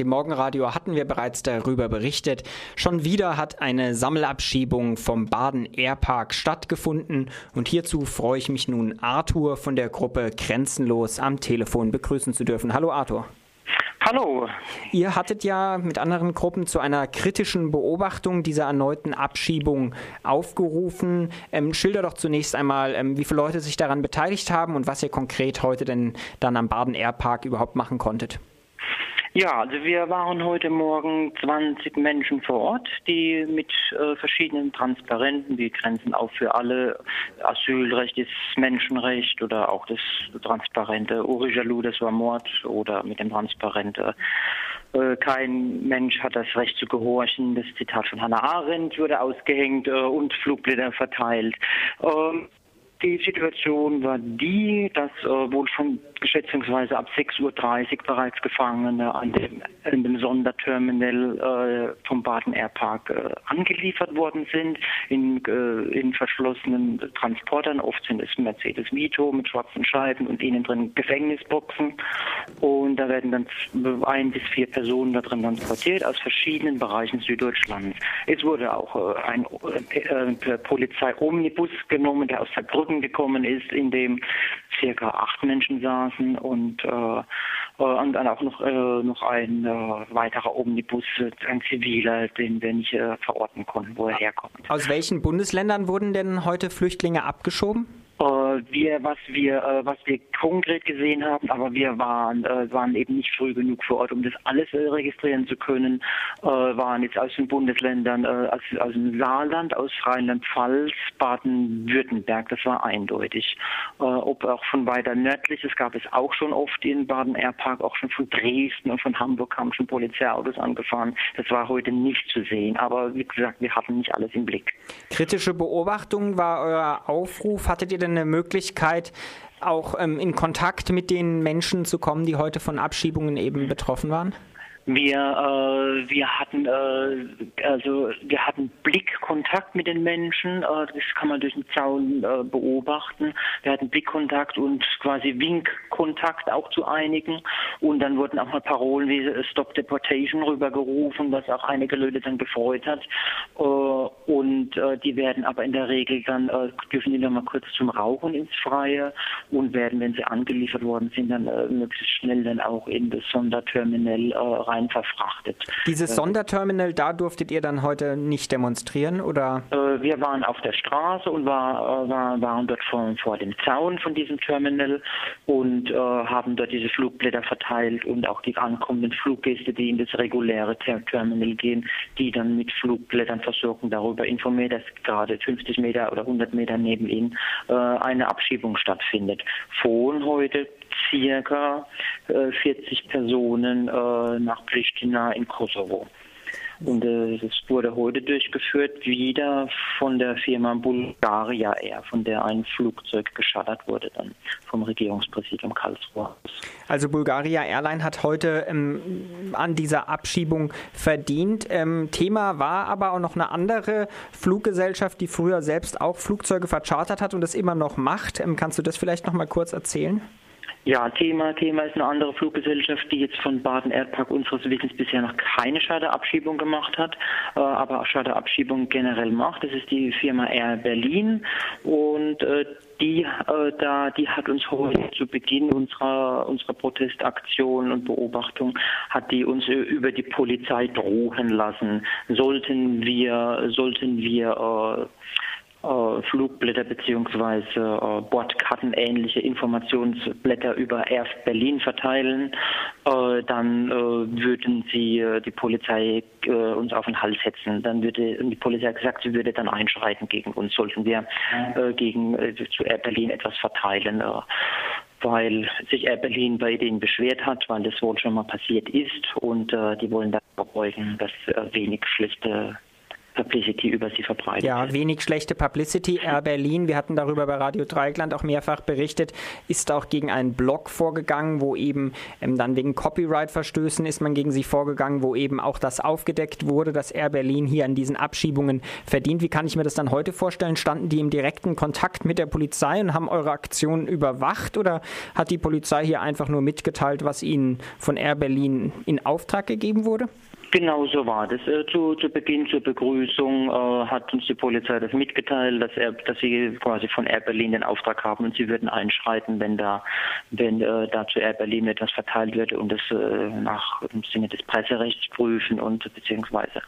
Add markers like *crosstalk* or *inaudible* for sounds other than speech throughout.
Im Morgenradio hatten wir bereits darüber berichtet. Schon wieder hat eine Sammelabschiebung vom Baden Airpark stattgefunden und hierzu freue ich mich nun Arthur von der Gruppe Grenzenlos am Telefon begrüßen zu dürfen. Hallo Arthur. Hallo. Ihr hattet ja mit anderen Gruppen zu einer kritischen Beobachtung dieser erneuten Abschiebung aufgerufen. Ähm, schilder doch zunächst einmal, ähm, wie viele Leute sich daran beteiligt haben und was ihr konkret heute denn dann am Baden Airpark überhaupt machen konntet. Ja, also wir waren heute Morgen 20 Menschen vor Ort, die mit äh, verschiedenen Transparenten wie Grenzen auf für alle, Asylrecht ist Menschenrecht oder auch das transparente Urijalou, das war Mord oder mit dem transparente äh, kein Mensch hat das Recht zu gehorchen. Das Zitat von Hannah Arendt wurde ausgehängt äh, und Flugblätter verteilt. Ähm, die Situation war die, dass äh, wohl schon schätzungsweise ab 6.30 Uhr bereits Gefangene an dem, in dem Sonderterminal äh, vom Baden Airpark äh, angeliefert worden sind, in, äh, in verschlossenen Transportern. Oft sind es Mercedes Vito mit schwarzen Scheiben und innen drin Gefängnisboxen. Und da werden dann ein bis vier Personen da drin transportiert aus verschiedenen Bereichen Süddeutschlands. Es wurde auch äh, ein äh, Polizei-Omnibus genommen, der aus Saarbrücken gekommen ist, in dem circa acht Menschen saßen und, äh, äh, und dann auch noch, äh, noch ein äh, weiterer Omnibus, ein ziviler, den wir nicht äh, verorten konnten, wo er herkommt. Aus welchen Bundesländern wurden denn heute Flüchtlinge abgeschoben? Äh, wir, was wir, äh, was wir konkret gesehen haben, aber wir waren, äh, waren eben nicht früh genug vor Ort, um das alles registrieren zu können, waren jetzt aus den Bundesländern, aus, aus dem Saarland, aus Rheinland-Pfalz, Baden-Württemberg, das war eindeutig. Ob auch von weiter nördlich, es gab es auch schon oft in Baden-Airpark, auch schon von Dresden und von Hamburg kamen schon Polizeiautos angefahren. Das war heute nicht zu sehen, aber wie gesagt, wir hatten nicht alles im Blick. Kritische Beobachtung war euer Aufruf. Hattet ihr denn eine Möglichkeit, auch ähm, in Kontakt mit den Menschen zu kommen, die heute von Abschiebungen eben betroffen waren? Wir, äh, wir hatten äh, also wir hatten Blickkontakt mit den Menschen, äh, das kann man durch den Zaun äh, beobachten. Wir hatten Blickkontakt und quasi Winkkontakt auch zu einigen. Und dann wurden auch mal Parolen wie Stop Deportation rübergerufen, was auch einige Leute dann gefreut hat. Äh, und äh, die werden aber in der Regel dann äh, dürfen die noch mal kurz zum Rauchen ins Freie und werden, wenn sie angeliefert worden sind, dann äh, möglichst schnell dann auch in das Sonderterminal äh, rein rein verfrachtet. Dieses äh, Sonderterminal, da durftet ihr dann heute nicht demonstrieren oder? Äh, wir waren auf der Straße und war, äh, war, waren dort vor, vor dem Zaun von diesem Terminal und äh, haben dort diese Flugblätter verteilt und auch die ankommenden Fluggäste, die in das reguläre Terminal gehen, die dann mit Flugblättern versorgen, darüber informiert, dass gerade 50 Meter oder 100 Meter neben ihnen äh, eine Abschiebung stattfindet. Von heute circa 40 äh, Personen äh, nach Pristina in Kosovo. Und äh, das wurde heute durchgeführt, wieder von der Firma Bulgaria Air, von der ein Flugzeug geschattert wurde, dann vom Regierungspräsidium Karlsruhe. Also Bulgaria Airline hat heute ähm, an dieser Abschiebung verdient. Ähm, Thema war aber auch noch eine andere Fluggesellschaft, die früher selbst auch Flugzeuge verchartert hat und das immer noch macht. Ähm, kannst du das vielleicht noch mal kurz erzählen? Ja, Thema, Thema ist eine andere Fluggesellschaft, die jetzt von Baden Airpark unseres Wissens bisher noch keine Charterabschiebung gemacht hat, äh, aber Charterabschiebung generell macht. Das ist die Firma Air Berlin und äh, die äh, da, die hat uns heute zu Beginn unserer unserer Protestaktion und Beobachtung hat die uns über die Polizei drohen lassen. Sollten wir sollten wir äh, Flugblätter beziehungsweise äh, Bordkarten ähnliche Informationsblätter über Air Berlin verteilen, äh, dann äh, würden sie äh, die Polizei äh, uns auf den Hals setzen. Dann würde die Polizei gesagt, sie würde dann einschreiten gegen uns, sollten wir gegen zu Air Berlin etwas verteilen weil sich Air Berlin bei denen beschwert hat, weil das wohl schon mal passiert ist. Und äh, die wollen da vorbeugen, dass äh, wenig schlechte Publicity über sie verbreitet. Ja, wenig schlechte Publicity. Air *laughs* Berlin, wir hatten darüber bei Radio Dreieckland auch mehrfach berichtet, ist auch gegen einen Blog vorgegangen, wo eben ähm, dann wegen Copyright-Verstößen ist man gegen sie vorgegangen, wo eben auch das aufgedeckt wurde, dass Air Berlin hier an diesen Abschiebungen verdient. Wie kann ich mir das dann heute vorstellen? Standen die im direkten Kontakt mit der Polizei und haben eure Aktionen überwacht oder hat die Polizei hier einfach nur mitgeteilt, was ihnen von Air Berlin in Auftrag gegeben wurde? Genau so war das. Äh, zu, zu Beginn zur Begrüßung äh, hat uns die Polizei das mitgeteilt, dass, er, dass sie quasi von Air Berlin den Auftrag haben und sie würden einschreiten, wenn da, wenn äh, da zu Air Berlin etwas verteilt wird und das äh, nach im Sinne des Presserechts prüfen und beziehungsweise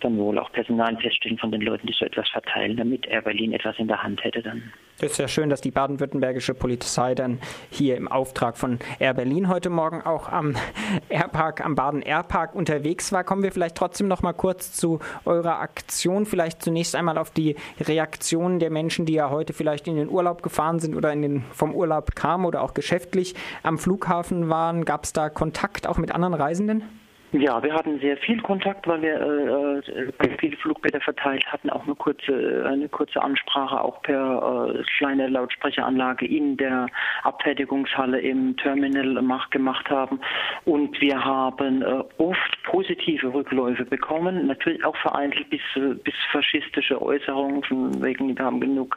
dann wohl auch Personal feststellen von den Leuten, die so etwas verteilen, damit Air Berlin etwas in der Hand hätte dann. Das ist ja schön, dass die baden-württembergische Polizei dann hier im Auftrag von Air Berlin heute Morgen auch am *laughs* Airpark, am Baden Airpark unterwegs war. Kommen wir vielleicht trotzdem noch mal kurz zu eurer Aktion. Vielleicht zunächst einmal auf die Reaktionen der Menschen, die ja heute vielleicht in den Urlaub gefahren sind oder in den, vom Urlaub kamen oder auch geschäftlich am Flughafen waren. Gab es da Kontakt auch mit anderen Reisenden? Ja, wir hatten sehr viel Kontakt, weil wir äh, äh, viele Flugblätter verteilt hatten, auch eine kurze, eine kurze Ansprache auch per äh, kleine Lautsprecheranlage in der Abfertigungshalle im Terminal gemacht haben. Und wir haben äh, oft positive Rückläufe bekommen, natürlich auch vereinzelt bis, bis faschistische Äußerungen, von wegen, wir haben genug,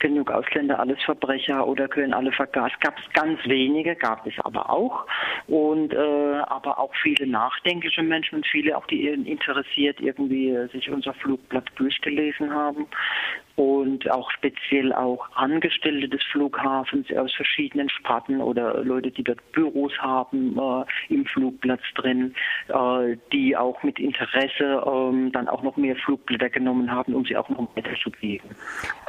genug Ausländer, alles Verbrecher oder können alle vergasen. Gab es ganz wenige, gab es aber auch. Und äh, aber auch viele Nachdenken nachdenkliche Menschen und viele auch, die interessiert irgendwie äh, sich unser Flugblatt durchgelesen haben. Und auch speziell auch Angestellte des Flughafens aus verschiedenen Sparten oder Leute, die dort Büros haben äh, im Flugplatz drin, äh, die auch mit Interesse äh, dann auch noch mehr Flugblätter genommen haben, um sie auch noch weiterzugeben.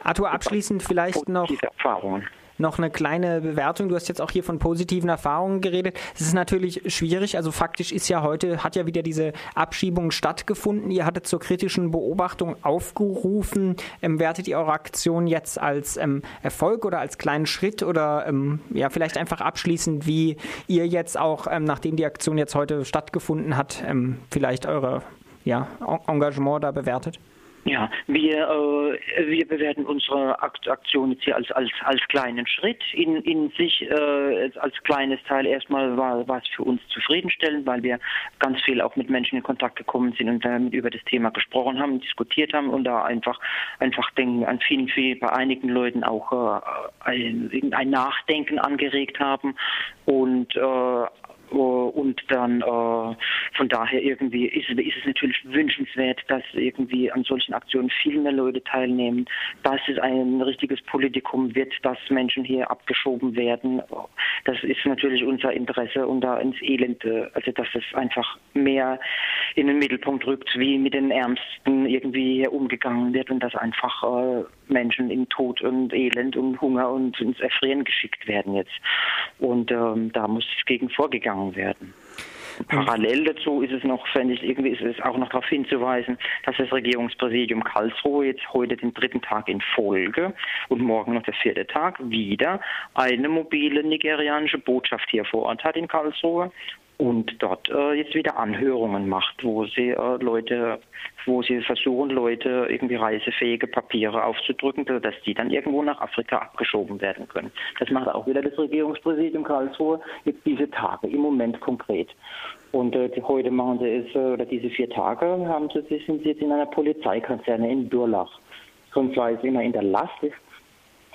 Arthur, abschließend vielleicht noch Erfahrungen noch eine kleine Bewertung. Du hast jetzt auch hier von positiven Erfahrungen geredet. Es ist natürlich schwierig. Also faktisch ist ja heute, hat ja wieder diese Abschiebung stattgefunden. Ihr hattet zur kritischen Beobachtung aufgerufen. Ähm, wertet ihr eure Aktion jetzt als ähm, Erfolg oder als kleinen Schritt oder ähm, ja, vielleicht einfach abschließend, wie ihr jetzt auch, ähm, nachdem die Aktion jetzt heute stattgefunden hat, ähm, vielleicht eure ja, Engagement da bewertet? Ja, wir, äh, wir bewerten unsere Aktion jetzt hier als, als, als kleinen Schritt. In, in sich äh, als kleines Teil erstmal war, es für uns zufriedenstellend, weil wir ganz viel auch mit Menschen in Kontakt gekommen sind und damit über das Thema gesprochen haben, diskutiert haben und da einfach, einfach denken, an vielen, vielen, bei einigen Leuten auch äh, ein, ein Nachdenken angeregt haben und äh, und dann äh, von daher irgendwie ist, ist, es natürlich wünschenswert, dass irgendwie an solchen Aktionen viel mehr Leute teilnehmen, dass es ein richtiges Politikum wird, dass Menschen hier abgeschoben werden. Das ist natürlich unser Interesse und da ins Elend, also dass es einfach mehr in den Mittelpunkt rückt, wie mit den Ärmsten irgendwie hier umgegangen wird und dass einfach äh, Menschen in Tod und Elend und Hunger und ins Erfrieren geschickt werden jetzt. Und ähm, da muss gegen vorgegangen werden. Parallel dazu ist es noch, fände ich, irgendwie ist es auch noch darauf hinzuweisen, dass das Regierungspräsidium Karlsruhe jetzt heute den dritten Tag in Folge und morgen noch der vierte Tag wieder eine mobile nigerianische Botschaft hier vor Ort hat in Karlsruhe und dort äh, jetzt wieder Anhörungen macht, wo sie äh, Leute, wo sie versuchen, Leute irgendwie reisefähige Papiere aufzudrücken, dass die dann irgendwo nach Afrika abgeschoben werden können. Das macht auch wieder das Regierungspräsidium Karlsruhe jetzt diese Tage im Moment konkret. Und äh, heute machen sie es, äh, oder diese vier Tage haben sie, sind sie jetzt in einer Polizeikaserne in Durlach. Sonst war es immer in der Last,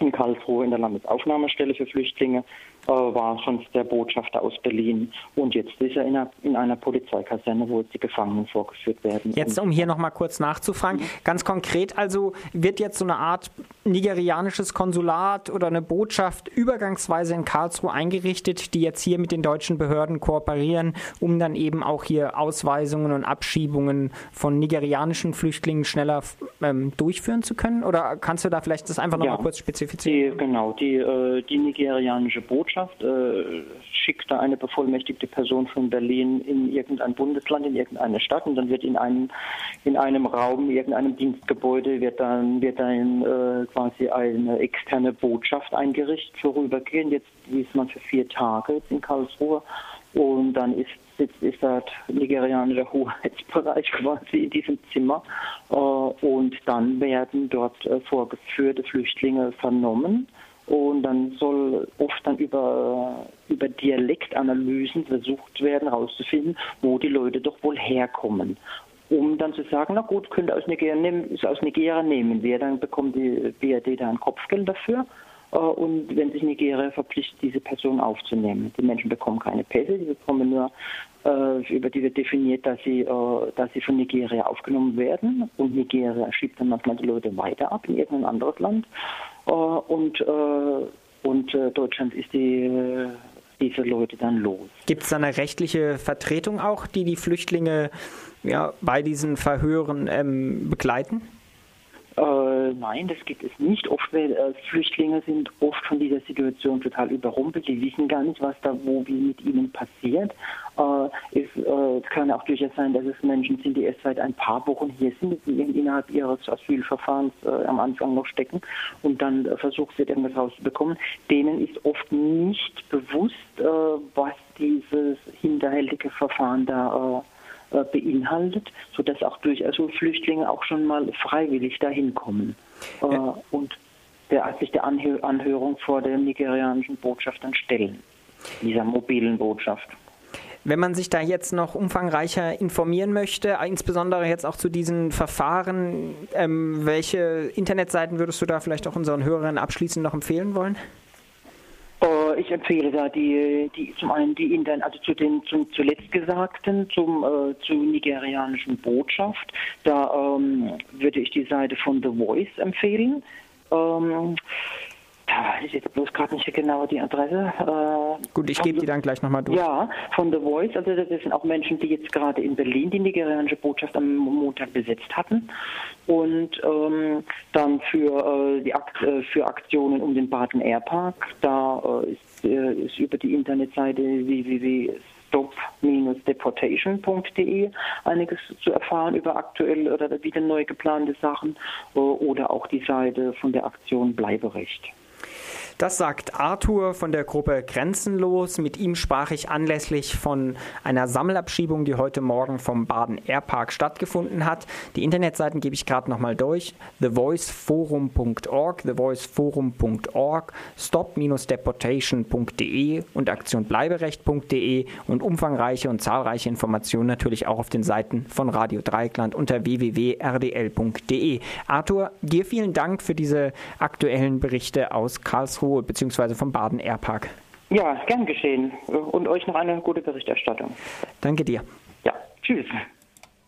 in Karlsruhe in der Landesaufnahmestelle für Flüchtlinge war schon der Botschafter aus Berlin. Und jetzt ist er in einer, in einer Polizeikaserne, wo die Gefangenen vorgeführt werden. Jetzt, um hier nochmal kurz nachzufragen, mhm. ganz konkret also wird jetzt so eine Art nigerianisches Konsulat oder eine Botschaft übergangsweise in Karlsruhe eingerichtet, die jetzt hier mit den deutschen Behörden kooperieren, um dann eben auch hier Ausweisungen und Abschiebungen von nigerianischen Flüchtlingen schneller ähm, durchführen zu können? Oder kannst du da vielleicht das einfach nochmal ja, kurz spezifizieren? Die, genau, die, äh, die nigerianische Botschaft Botschaft äh, schickt da eine bevollmächtigte Person von Berlin in irgendein Bundesland, in irgendeine Stadt und dann wird in einem, in einem Raum, in irgendeinem Dienstgebäude wird dann, wird dann äh, quasi eine externe Botschaft eingerichtet, vorübergehend. Jetzt ist man für vier Tage in Karlsruhe Und dann ist, sitzt, ist das nigerianische Hoheitsbereich *laughs* quasi in diesem Zimmer. Äh, und dann werden dort äh, vorgeführte Flüchtlinge vernommen. Und dann soll oft dann über, über Dialektanalysen versucht werden, herauszufinden, wo die Leute doch wohl herkommen. Um dann zu sagen, na gut, könnte aus Nigeria, nehmen, aus Nigeria nehmen wir, dann bekommt die BRD da ein Kopfgeld dafür. Äh, und wenn sich Nigeria verpflichtet, diese Person aufzunehmen. Die Menschen bekommen keine Pässe, die bekommen nur, äh, über die wird definiert, dass sie, äh, dass sie von Nigeria aufgenommen werden. Und Nigeria schiebt dann manchmal die Leute weiter ab in irgendein anderes Land. Äh, und äh, und äh, Deutschland ist die diese Leute dann los. Gibt es da eine rechtliche Vertretung auch, die die Flüchtlinge ja, bei diesen Verhören ähm, begleiten? Äh, nein, das gibt es nicht. Oft äh, Flüchtlinge sind oft von dieser Situation total überrumpelt. Die wissen gar nicht, was da wo wie mit ihnen passiert. Äh, es äh, kann auch durchaus sein, dass es Menschen sind, die erst seit ein paar Wochen hier sind, die innerhalb ihres Asylverfahrens äh, am Anfang noch stecken und dann äh, versucht wird, irgendwas rauszubekommen. Denen ist oft nicht bewusst, was dieses hinterhältige Verfahren da äh, beinhaltet, sodass auch durchaus Flüchtlinge auch schon mal freiwillig dahin kommen. Äh, ja. Und der, sich der Anhör Anhörung vor der nigerianischen Botschaft dann stellen, dieser mobilen Botschaft. Wenn man sich da jetzt noch umfangreicher informieren möchte, insbesondere jetzt auch zu diesen Verfahren, ähm, welche Internetseiten würdest du da vielleicht auch unseren Hörern abschließend noch empfehlen wollen? Ich empfehle da die, die zum einen die Intern, also zu den zum zuletzt Gesagten, zum äh, zur nigerianischen Botschaft. Da ähm, würde ich die Seite von The Voice empfehlen. Ähm, da weiß ich jetzt bloß gerade nicht genau die Adresse. Äh, Gut, ich gebe die dann gleich nochmal durch. Ja, von The Voice. Also das sind auch Menschen, die jetzt gerade in Berlin die nigerianische Botschaft am Montag besetzt hatten. Und ähm, dann für, äh, die Akt, äh, für Aktionen um den Baden Airpark, da äh, ist, äh, ist über die Internetseite www stop-deportation.de einiges zu erfahren über aktuell oder wieder neu geplante Sachen äh, oder auch die Seite von der Aktion Bleiberecht. Das sagt Arthur von der Gruppe Grenzenlos. Mit ihm sprach ich anlässlich von einer Sammelabschiebung, die heute Morgen vom Baden Airpark stattgefunden hat. Die Internetseiten gebe ich gerade nochmal durch. thevoiceforum.org, thevoiceforum.org, stop-deportation.de und aktionbleiberecht.de und umfangreiche und zahlreiche Informationen natürlich auch auf den Seiten von Radio Dreieckland unter www.rdl.de. Arthur, dir vielen Dank für diese aktuellen Berichte aus Karlsruhe Karlsruhe bzw. vom Baden Airpark. Ja, gern geschehen. Und euch noch eine gute Berichterstattung. Danke dir. Ja, tschüss.